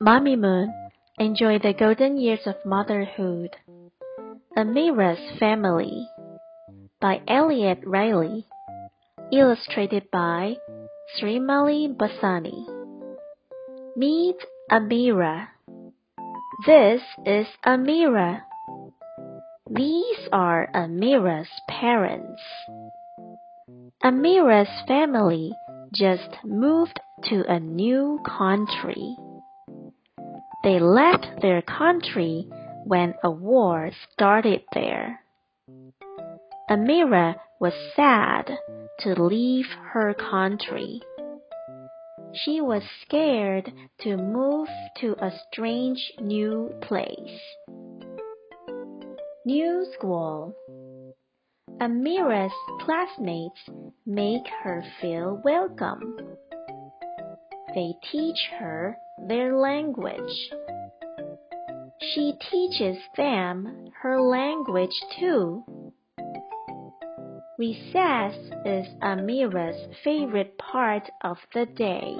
Mamimoon enjoyed the golden years of motherhood. Amira's Family by Elliot Riley. Illustrated by Srimalie Bassani. Meet Amira. This is Amira. These are Amira's parents. Amira's family just moved to a new country. They left their country when a war started there. Amira was sad to leave her country. She was scared to move to a strange new place. New school. Amira's classmates make her feel welcome. They teach her their language. She teaches them her language too. Recess is Amira's favorite part of the day.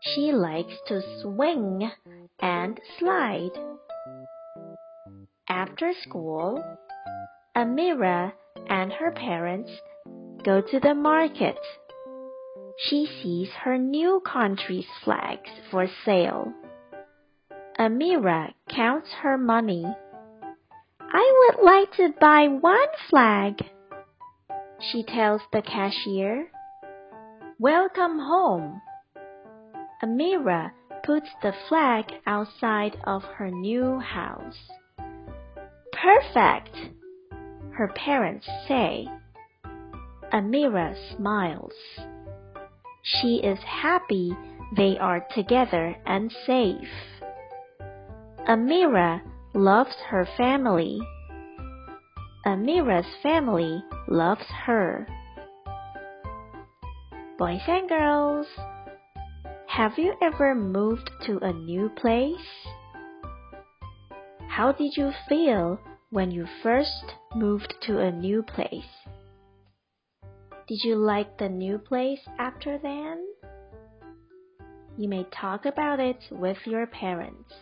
She likes to swing and slide. After school, Amira and her parents go to the market. She sees her new country's flags for sale. Amira counts her money. I would like to buy one flag, she tells the cashier. Welcome home. Amira puts the flag outside of her new house. Perfect, her parents say. Amira smiles. She is happy they are together and safe. Amira loves her family. Amira's family loves her. Boys and girls, have you ever moved to a new place? How did you feel when you first moved to a new place? Did you like the new place after then? You may talk about it with your parents.